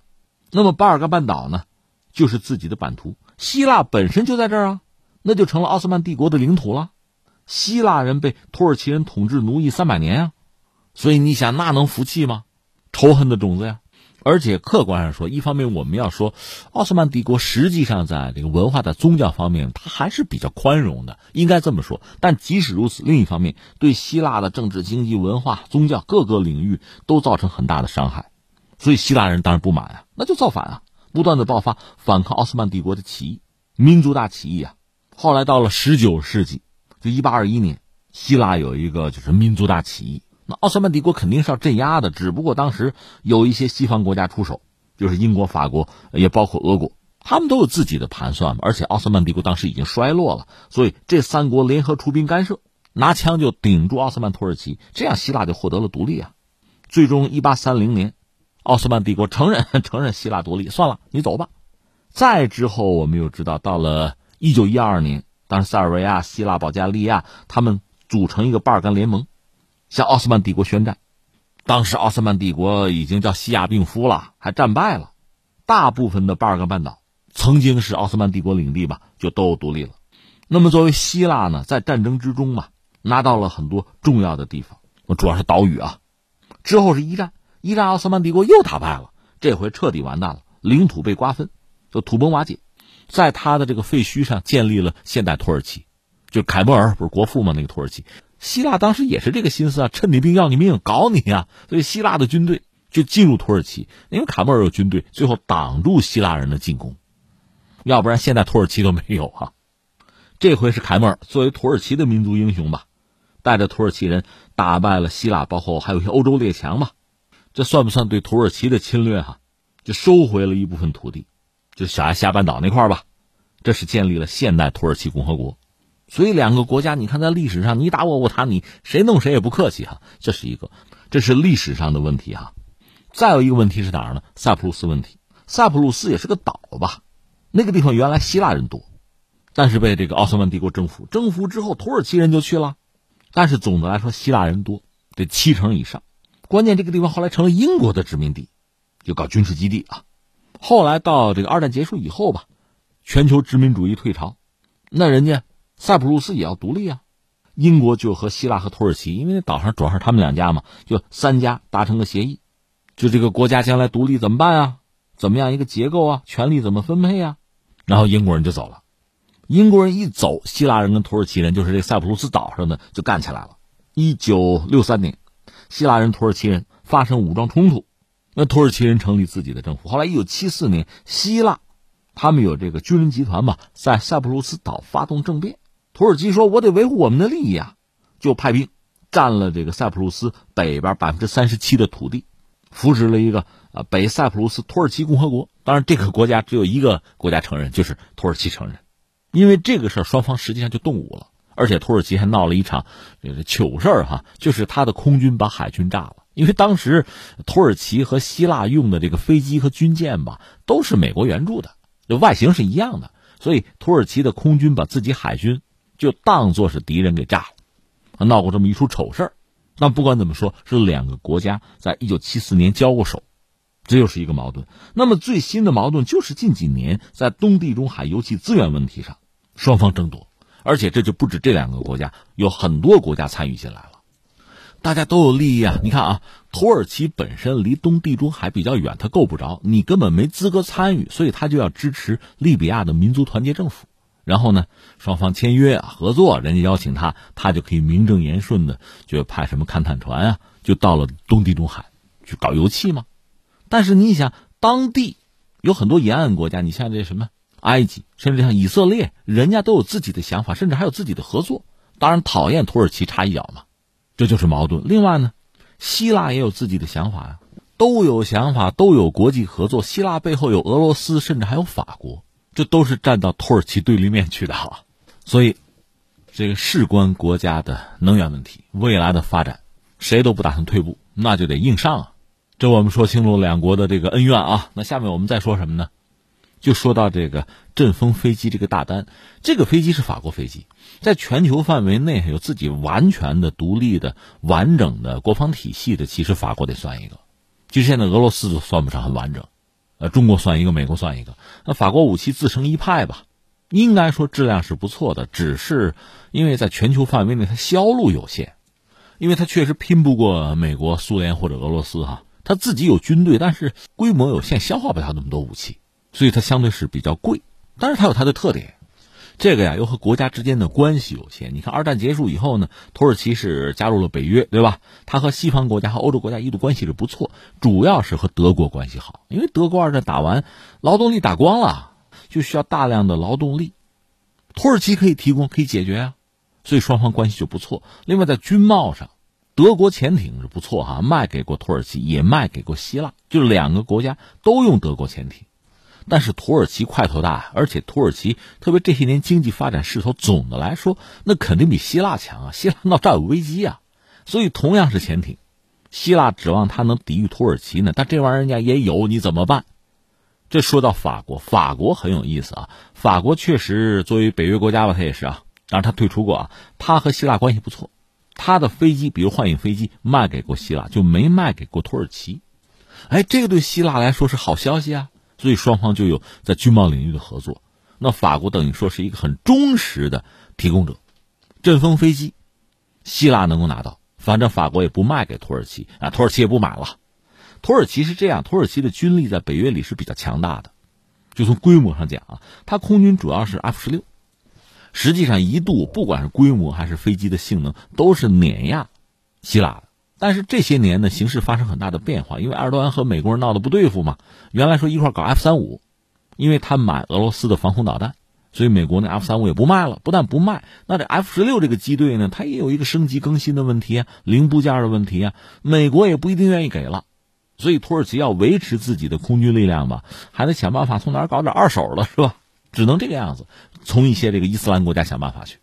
那么巴尔干半岛呢，就是自己的版图。希腊本身就在这儿啊，那就成了奥斯曼帝国的领土了。希腊人被土耳其人统治奴役三百年啊，所以你想那能服气吗？仇恨的种子呀！而且客观上说，一方面我们要说，奥斯曼帝国实际上在这个文化的宗教方面，它还是比较宽容的，应该这么说。但即使如此，另一方面对希腊的政治、经济、文化、宗教各个领域都造成很大的伤害，所以希腊人当然不满啊，那就造反啊。不断的爆发反抗奥斯曼帝国的起义，民族大起义啊！后来到了十九世纪，就一八二一年，希腊有一个就是民族大起义。那奥斯曼帝国肯定是要镇压的，只不过当时有一些西方国家出手，就是英国、法国，也包括俄国，他们都有自己的盘算嘛。而且奥斯曼帝国当时已经衰落了，所以这三国联合出兵干涉。拿枪就顶住奥斯曼土耳其，这样希腊就获得了独立啊。最终，一八三零年，奥斯曼帝国承认 <laughs> 承认希腊独立，算了，你走吧。再之后，我们又知道，到了一九一二年，当时塞尔维亚、希腊、保加利亚他们组成一个巴尔干联盟，向奥斯曼帝国宣战。当时奥斯曼帝国已经叫西亚病夫了，还战败了。大部分的巴尔干半岛曾经是奥斯曼帝国领地吧，就都独立了。那么作为希腊呢，在战争之中嘛，拿到了很多重要的地方，主要是岛屿啊。之后是一战，一战奥斯曼帝国又打败了，这回彻底完蛋了，领土被瓜分，就土崩瓦解。在他的这个废墟上建立了现代土耳其，就凯末尔不是国父吗？那个土耳其。希腊当时也是这个心思啊，趁你病要你命，搞你呀！所以希腊的军队就进入土耳其，因为凯莫尔有军队，最后挡住希腊人的进攻，要不然现在土耳其都没有啊。这回是凯莫尔作为土耳其的民族英雄吧，带着土耳其人打败了希腊，包括还有一些欧洲列强吧。这算不算对土耳其的侵略？哈，就收回了一部分土地，就小亚细亚半岛那块吧。这是建立了现代土耳其共和国。所以两个国家，你看在历史上你打我我打你，谁弄谁也不客气哈，这是一个，这是历史上的问题哈。再有一个问题是哪儿呢？塞浦路斯问题。塞浦路斯也是个岛吧？那个地方原来希腊人多，但是被这个奥斯曼帝国征服，征服之后土耳其人就去了，但是总的来说希腊人多，得七成以上。关键这个地方后来成了英国的殖民地，就搞军事基地啊。后来到这个二战结束以后吧，全球殖民主义退潮，那人家。塞浦路斯也要独立啊！英国就和希腊和土耳其，因为那岛上主要是他们两家嘛，就三家达成个协议，就这个国家将来独立怎么办啊？怎么样一个结构啊？权力怎么分配啊？然后英国人就走了。英国人一走，希腊人跟土耳其人，就是这塞浦路斯岛上的就干起来了。一九六三年，希腊人、土耳其人发生武装冲突，那土耳其人成立自己的政府。后来一九七四年，希腊他们有这个军人集团嘛，在塞浦路斯岛发动政变。土耳其说：“我得维护我们的利益啊！”就派兵占了这个塞浦路斯北边百分之三十七的土地，扶植了一个呃北塞浦路斯土耳其共和国。当然，这个国家只有一个国家承认，就是土耳其承认。因为这个事儿，双方实际上就动武了，而且土耳其还闹了一场这个糗事儿哈，就是他的空军把海军炸了。因为当时土耳其和希腊用的这个飞机和军舰吧，都是美国援助的，就外形是一样的，所以土耳其的空军把自己海军。就当做是敌人给炸了，闹过这么一出丑事儿。那不管怎么说，是两个国家在一九七四年交过手，这又是一个矛盾。那么最新的矛盾就是近几年在东地中海油气资源问题上，双方争夺，而且这就不止这两个国家，有很多国家参与进来了，大家都有利益啊。你看啊，土耳其本身离东地中海比较远，它够不着，你根本没资格参与，所以他就要支持利比亚的民族团结政府。然后呢，双方签约，合作，人家邀请他，他就可以名正言顺的就派什么勘探船啊，就到了东地中海去搞油气嘛。但是你想，当地有很多沿岸国家，你像这什么埃及，甚至像以色列，人家都有自己的想法，甚至还有自己的合作。当然讨厌土耳其插一脚嘛，这就是矛盾。另外呢，希腊也有自己的想法呀，都有想法，都有国际合作。希腊背后有俄罗斯，甚至还有法国。这都是站到土耳其对立面去的哈，所以这个事关国家的能源问题、未来的发展，谁都不打算退步，那就得硬上啊！这我们说清楚两国的这个恩怨啊。那下面我们再说什么呢？就说到这个阵风飞机这个大单，这个飞机是法国飞机，在全球范围内有自己完全的、独立的、完整的国防体系的，其实法国得算一个，其实现在俄罗斯都算不上很完整。呃，中国算一个，美国算一个。那法国武器自成一派吧，应该说质量是不错的，只是因为在全球范围内它销路有限，因为它确实拼不过美国、苏联或者俄罗斯哈。它自己有军队，但是规模有限，消化不了那么多武器，所以它相对是比较贵。但是它有它的特点。这个呀，又和国家之间的关系有限。你看，二战结束以后呢，土耳其是加入了北约，对吧？它和西方国家和欧洲国家一度关系是不错，主要是和德国关系好，因为德国二战打完，劳动力打光了，就需要大量的劳动力，土耳其可以提供，可以解决啊，所以双方关系就不错。另外，在军贸上，德国潜艇是不错哈，卖给过土耳其，也卖给过希腊，就两个国家都用德国潜艇。但是土耳其块头大，而且土耳其特别这些年经济发展势头，总的来说那肯定比希腊强啊。<laughs> 希腊闹战有危机啊，所以同样是潜艇，希腊指望它能抵御土耳其呢，但这玩意儿人家也有，你怎么办？这说到法国，法国很有意思啊。法国确实作为北约国家吧，它也是啊，当然它退出过啊，它和希腊关系不错，它的飞机，比如幻影飞机卖给过希腊，就没卖给过土耳其。哎，这个对希腊来说是好消息啊，所以双方就有在军贸领域的合作。那法国等于说是一个很忠实的提供者，阵风飞机，希腊能够拿到，反正法国也不卖给土耳其啊，土耳其也不买了。土耳其是这样，土耳其的军力在北约里是比较强大的，就从规模上讲啊，它空军主要是 F 十六，实际上一度不管是规模还是飞机的性能都是碾压希腊的。但是这些年呢，形势发生很大的变化，因为埃尔多安和美国人闹得不对付嘛。原来说一块搞 F 三五，因为他买俄罗斯的防空导弹，所以美国那 F 三五也不卖了。不但不卖，那这 F 十六这个机队呢，它也有一个升级更新的问题啊，零部件的问题啊，美国也不一定愿意给了。所以土耳其要维持自己的空军力量吧，还得想办法从哪儿搞点二手的，是吧？只能这个样子，从一些这个伊斯兰国家想办法去。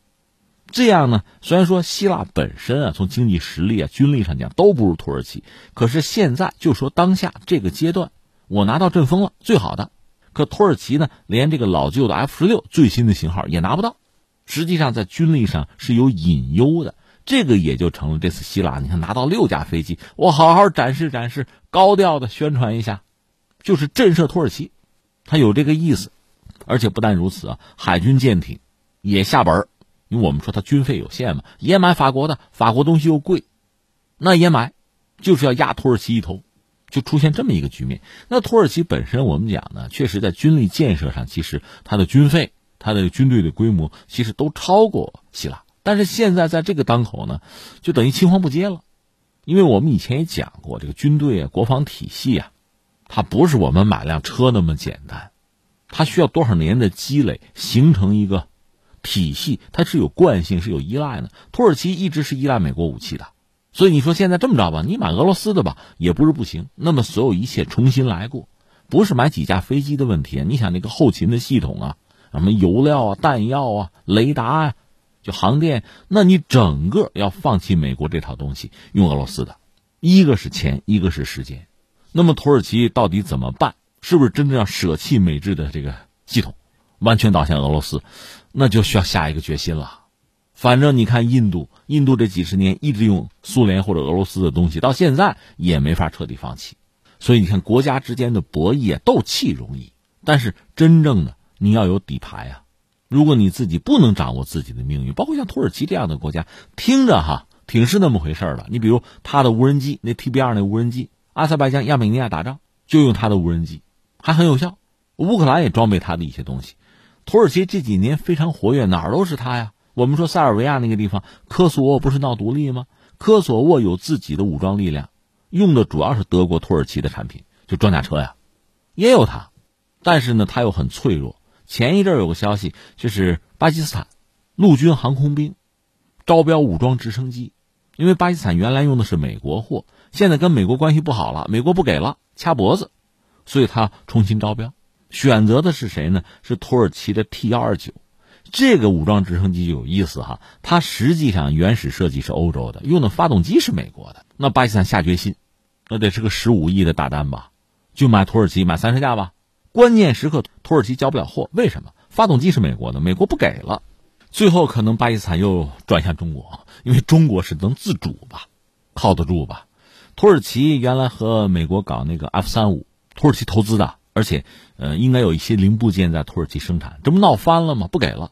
这样呢，虽然说希腊本身啊，从经济实力啊、军力上讲都不如土耳其，可是现在就说当下这个阶段，我拿到阵风了，最好的。可土耳其呢，连这个老旧的 F 十六最新的型号也拿不到，实际上在军力上是有隐忧的。这个也就成了这次希腊，你看拿到六架飞机，我好好展示展示，高调的宣传一下，就是震慑土耳其，他有这个意思。而且不但如此啊，海军舰艇也下本因为我们说他军费有限嘛，也买法国的，法国东西又贵，那也买，就是要压土耳其一头，就出现这么一个局面。那土耳其本身我们讲呢，确实在军力建设上，其实它的军费、它的军队的规模，其实都超过希腊。但是现在在这个当口呢，就等于青黄不接了，因为我们以前也讲过，这个军队啊、国防体系啊，它不是我们买辆车那么简单，它需要多少年的积累，形成一个体系，它是有惯性，是有依赖的。土耳其一直是依赖美国武器的，所以你说现在这么着吧，你买俄罗斯的吧，也不是不行。那么所有一切重新来过，不是买几架飞机的问题。你想那个后勤的系统啊，什么油料啊、弹药啊、雷达啊。就航电，那你整个要放弃美国这套东西，用俄罗斯的，一个是钱，一个是时间。那么土耳其到底怎么办？是不是真正要舍弃美制的这个系统，完全倒向俄罗斯？那就需要下一个决心了。反正你看印度，印度这几十年一直用苏联或者俄罗斯的东西，到现在也没法彻底放弃。所以你看，国家之间的博弈，斗气容易，但是真正的你要有底牌啊。如果你自己不能掌握自己的命运，包括像土耳其这样的国家，听着哈挺是那么回事了。你比如他的无人机，那 T B 二那无人机，阿塞拜疆、亚美尼亚打仗就用他的无人机，还很有效。乌克兰也装备他的一些东西。土耳其这几年非常活跃，哪儿都是他呀。我们说塞尔维亚那个地方，科索沃不是闹独立吗？科索沃有自己的武装力量，用的主要是德国、土耳其的产品，就装甲车呀，也有他，但是呢，他又很脆弱。前一阵有个消息，就是巴基斯坦陆军航空兵招标武装直升机，因为巴基斯坦原来用的是美国货，现在跟美国关系不好了，美国不给了，掐脖子，所以他重新招标，选择的是谁呢？是土耳其的 T 幺二九，这个武装直升机就有意思哈，它实际上原始设计是欧洲的，用的发动机是美国的。那巴基斯坦下决心，那得是个十五亿的大单吧，就买土耳其买三十架吧。关键时刻，土耳其交不了货，为什么？发动机是美国的，美国不给了，最后可能巴基斯坦又转向中国，因为中国是能自主吧，靠得住吧。土耳其原来和美国搞那个 F 三五，土耳其投资的，而且呃应该有一些零部件在土耳其生产，这不闹翻了吗？不给了。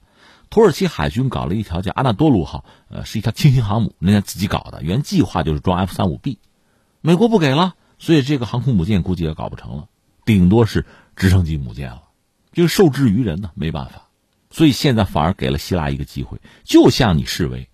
土耳其海军搞了一条叫阿纳多卢号，呃是一条轻型航母，人家自己搞的，原计划就是装 F 三五 B，美国不给了，所以这个航空母舰估计也搞不成了，顶多是。直升机母舰了，就受制于人呢，没办法，所以现在反而给了希腊一个机会，就向你示威，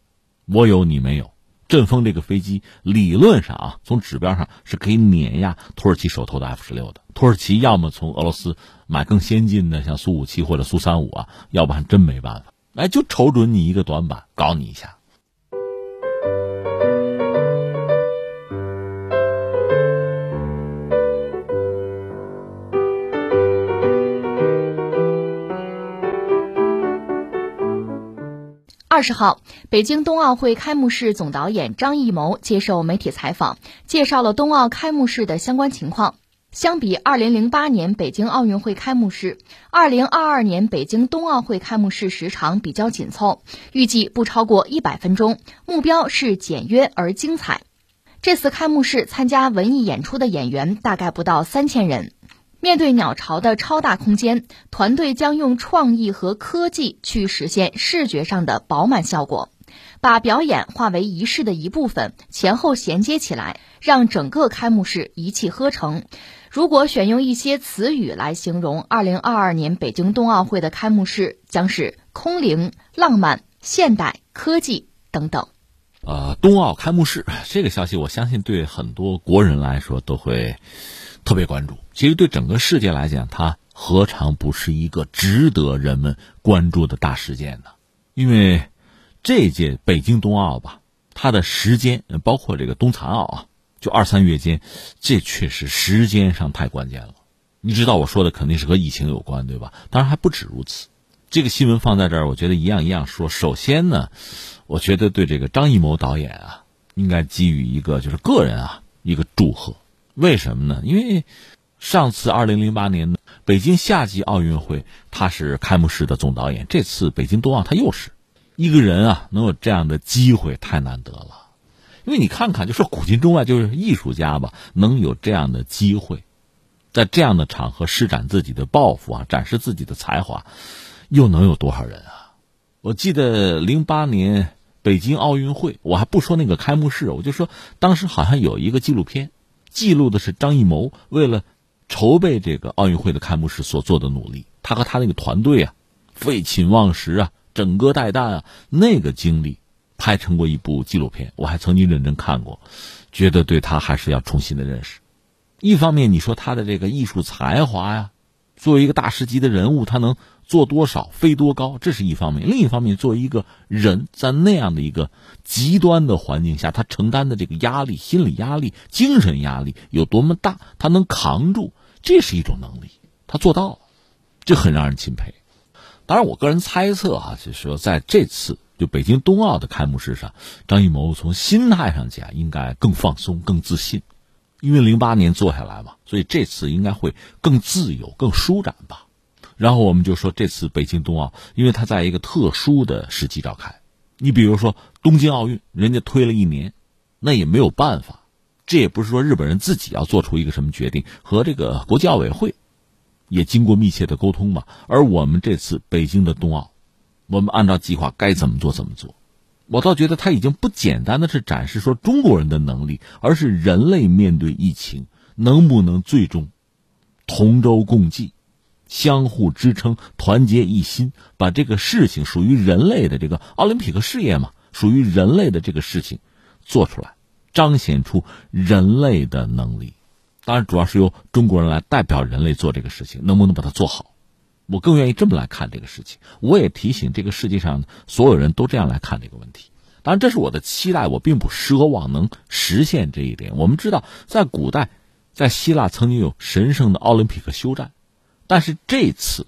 我有你没有。阵风这个飞机理论上啊，从指标上是可以碾压土耳其手头的 F 十六的。土耳其要么从俄罗斯买更先进的，像苏五七或者苏三五啊，要不然真没办法。哎，就瞅准你一个短板，搞你一下。二十号，北京冬奥会开幕式总导演张艺谋接受媒体采访，介绍了冬奥开幕式的相关情况。相比2008年北京奥运会开幕式，2022年北京冬奥会开幕式时长比较紧凑，预计不超过一百分钟，目标是简约而精彩。这次开幕式参加文艺演出的演员大概不到三千人。面对鸟巢的超大空间，团队将用创意和科技去实现视觉上的饱满效果，把表演化为仪式的一部分，前后衔接起来，让整个开幕式一气呵成。如果选用一些词语来形容2022年北京冬奥会的开幕式，将是空灵、浪漫、现代、科技等等。呃，冬奥开幕式这个消息，我相信对很多国人来说都会。特别关注，其实对整个世界来讲，它何尝不是一个值得人们关注的大事件呢？因为这届北京冬奥吧，它的时间包括这个冬残奥啊，就二三月间，这确实时间上太关键了。你知道我说的肯定是和疫情有关，对吧？当然还不止如此。这个新闻放在这儿，我觉得一样一样说。首先呢，我觉得对这个张艺谋导演啊，应该给予一个就是个人啊一个祝贺。为什么呢？因为上次二零零八年北京夏季奥运会，他是开幕式的总导演。这次北京冬奥，他又是一个人啊，能有这样的机会太难得了。因为你看看，就说古今中外，就是艺术家吧，能有这样的机会，在这样的场合施展自己的抱负啊，展示自己的才华，又能有多少人啊？我记得零八年北京奥运会，我还不说那个开幕式，我就说当时好像有一个纪录片。记录的是张艺谋为了筹备这个奥运会的开幕式所做的努力，他和他那个团队啊，废寝忘食啊，整个带弹啊，那个经历拍成过一部纪录片，我还曾经认真看过，觉得对他还是要重新的认识。一方面，你说他的这个艺术才华呀，作为一个大师级的人物，他能。做多少飞多高，这是一方面；另一方面，作为一个人在那样的一个极端的环境下，他承担的这个压力、心理压力、精神压力有多么大，他能扛住，这是一种能力，他做到了，这很让人钦佩。当然，我个人猜测啊，就是说在这次就北京冬奥的开幕式上，张艺谋从心态上讲应该更放松、更自信，因为零八年做下来嘛，所以这次应该会更自由、更舒展吧。然后我们就说，这次北京冬奥，因为它在一个特殊的时期召开，你比如说东京奥运，人家推了一年，那也没有办法，这也不是说日本人自己要做出一个什么决定，和这个国际奥委会也经过密切的沟通嘛。而我们这次北京的冬奥，我们按照计划该怎么做怎么做，我倒觉得它已经不简单的是展示说中国人的能力，而是人类面对疫情能不能最终同舟共济。相互支撑，团结一心，把这个事情属于人类的这个奥林匹克事业嘛，属于人类的这个事情做出来，彰显出人类的能力。当然，主要是由中国人来代表人类做这个事情，能不能把它做好？我更愿意这么来看这个事情。我也提醒这个世界上所有人都这样来看这个问题。当然，这是我的期待，我并不奢望能实现这一点。我们知道，在古代，在希腊曾经有神圣的奥林匹克休战。但是这次，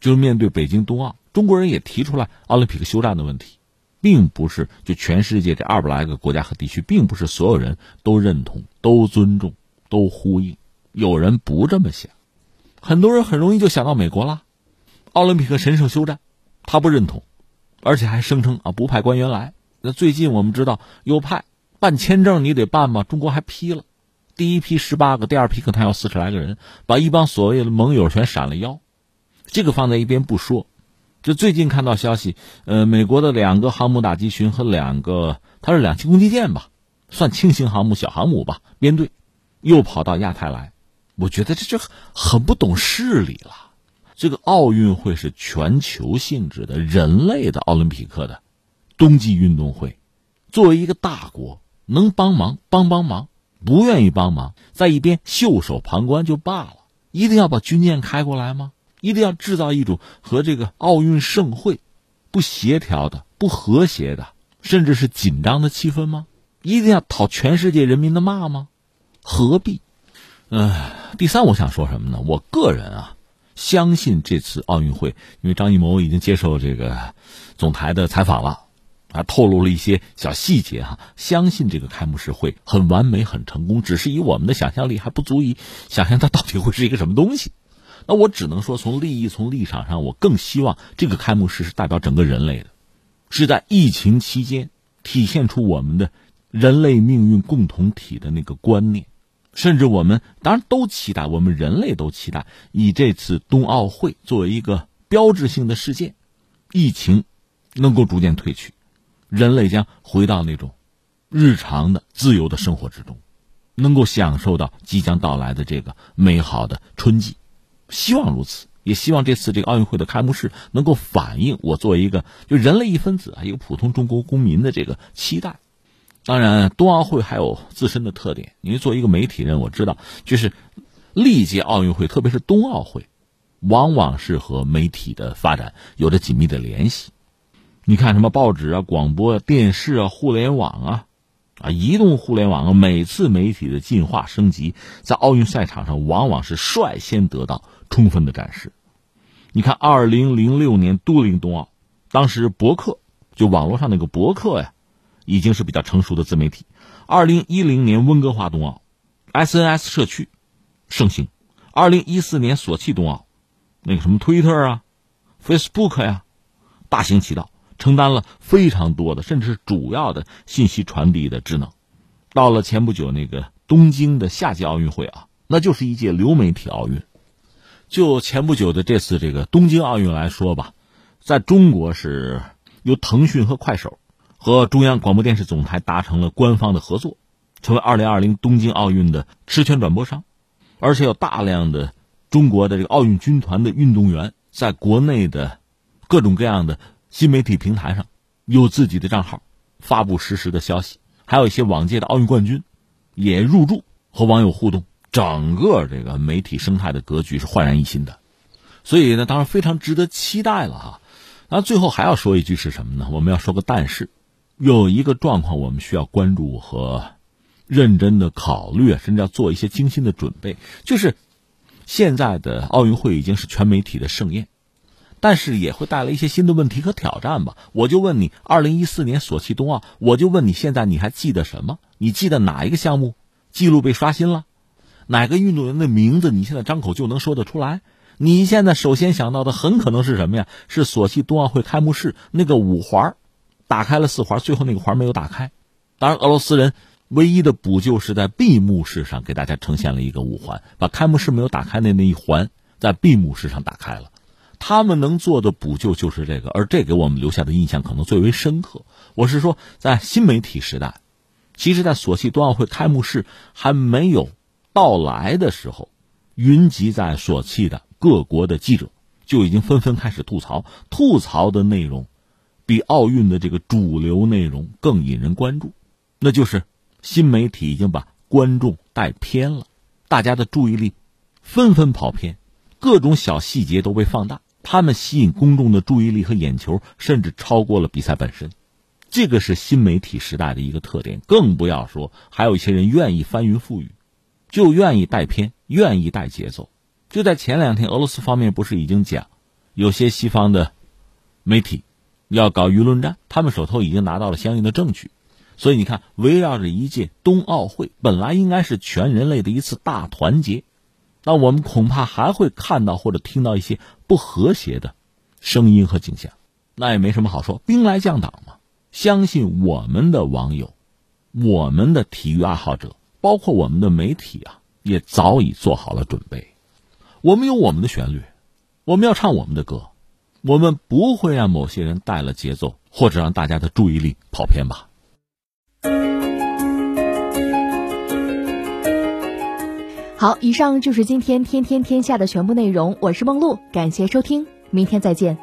就是面对北京冬奥，中国人也提出来奥林匹克休战的问题，并不是就全世界这二百来个国家和地区，并不是所有人都认同、都尊重、都呼应。有人不这么想，很多人很容易就想到美国了，奥林匹克神圣休战，他不认同，而且还声称啊不派官员来。那最近我们知道又派办签证，你得办吗？中国还批了。第一批十八个，第二批可能要四十来个人，把一帮所谓的盟友全闪了腰。这个放在一边不说，就最近看到消息，呃，美国的两个航母打击群和两个，它是两栖攻击舰吧，算轻型航母、小航母吧，编队又跑到亚太来。我觉得这就很不懂事理了。这个奥运会是全球性质的人类的奥林匹克的冬季运动会，作为一个大国，能帮忙帮帮忙。不愿意帮忙，在一边袖手旁观就罢了，一定要把军舰开过来吗？一定要制造一种和这个奥运盛会不协调的、不和谐的，甚至是紧张的气氛吗？一定要讨全世界人民的骂吗？何必？嗯，第三，我想说什么呢？我个人啊，相信这次奥运会，因为张艺谋已经接受这个总台的采访了，啊，透露了一些小细节哈。相信这个开幕式会很完美、很成功，只是以我们的想象力还不足以想象它到底会是一个什么东西。那我只能说，从利益、从立场上，我更希望这个开幕式是代表整个人类的，是在疫情期间体现出我们的人类命运共同体的那个观念。甚至我们当然都期待，我们人类都期待以这次冬奥会作为一个标志性的事件，疫情能够逐渐退去，人类将回到那种日常的自由的生活之中，能够享受到即将到来的这个美好的春季。希望如此，也希望这次这个奥运会的开幕式能够反映我作为一个就人类一分子啊，一个普通中国公民的这个期待。当然，冬奥会还有自身的特点。因为作为一个媒体人，我知道，就是历届奥运会，特别是冬奥会，往往是和媒体的发展有着紧密的联系。你看，什么报纸啊、广播、电视啊、互联网啊，啊，移动互联网啊，每次媒体的进化升级，在奥运赛场上往往是率先得到充分的展示。你看，二零零六年都灵冬奥，当时博客就网络上那个博客呀。已经是比较成熟的自媒体。二零一零年温哥华冬奥，SNS 社区盛行；二零一四年索契冬奥，那个什么 Twitter 啊、Facebook 呀，大行其道，承担了非常多的，甚至是主要的信息传递的职能。到了前不久那个东京的夏季奥运会啊，那就是一届流媒体奥运。就前不久的这次这个东京奥运来说吧，在中国是由腾讯和快手。和中央广播电视总台达成了官方的合作，成为二零二零东京奥运的持权转播商，而且有大量的中国的这个奥运军团的运动员在国内的各种各样的新媒体平台上有自己的账号，发布实时的消息，还有一些往届的奥运冠军也入驻和网友互动，整个这个媒体生态的格局是焕然一新的，所以呢，当然非常值得期待了哈。那最后还要说一句是什么呢？我们要说个但是。有一个状况，我们需要关注和认真的考虑，甚至要做一些精心的准备。就是现在的奥运会已经是全媒体的盛宴，但是也会带来一些新的问题和挑战吧。我就问你，二零一四年索契冬奥，我就问你，现在你还记得什么？你记得哪一个项目记录被刷新了？哪个运动员的名字你现在张口就能说得出来？你现在首先想到的很可能是什么呀？是索契冬奥会开幕式那个五环。打开了四环，最后那个环没有打开。当然，俄罗斯人唯一的补救是在闭幕式上给大家呈现了一个五环，把开幕式没有打开的那一环在闭幕式上打开了。他们能做的补救就是这个，而这给我们留下的印象可能最为深刻。我是说，在新媒体时代，其实，在索契冬奥会开幕式还没有到来的时候，云集在索契的各国的记者就已经纷纷开始吐槽，吐槽的内容。比奥运的这个主流内容更引人关注，那就是新媒体已经把观众带偏了，大家的注意力纷纷跑偏，各种小细节都被放大，他们吸引公众的注意力和眼球甚至超过了比赛本身，这个是新媒体时代的一个特点。更不要说还有一些人愿意翻云覆雨，就愿意带偏，愿意带节奏。就在前两天，俄罗斯方面不是已经讲，有些西方的媒体。要搞舆论战，他们手头已经拿到了相应的证据，所以你看，围绕着一届冬奥会，本来应该是全人类的一次大团结，那我们恐怕还会看到或者听到一些不和谐的声音和景象，那也没什么好说，兵来将挡嘛。相信我们的网友，我们的体育爱好者，包括我们的媒体啊，也早已做好了准备。我们有我们的旋律，我们要唱我们的歌。我们不会让某些人带了节奏，或者让大家的注意力跑偏吧。好，以上就是今天天天天下的全部内容。我是梦露，感谢收听，明天再见。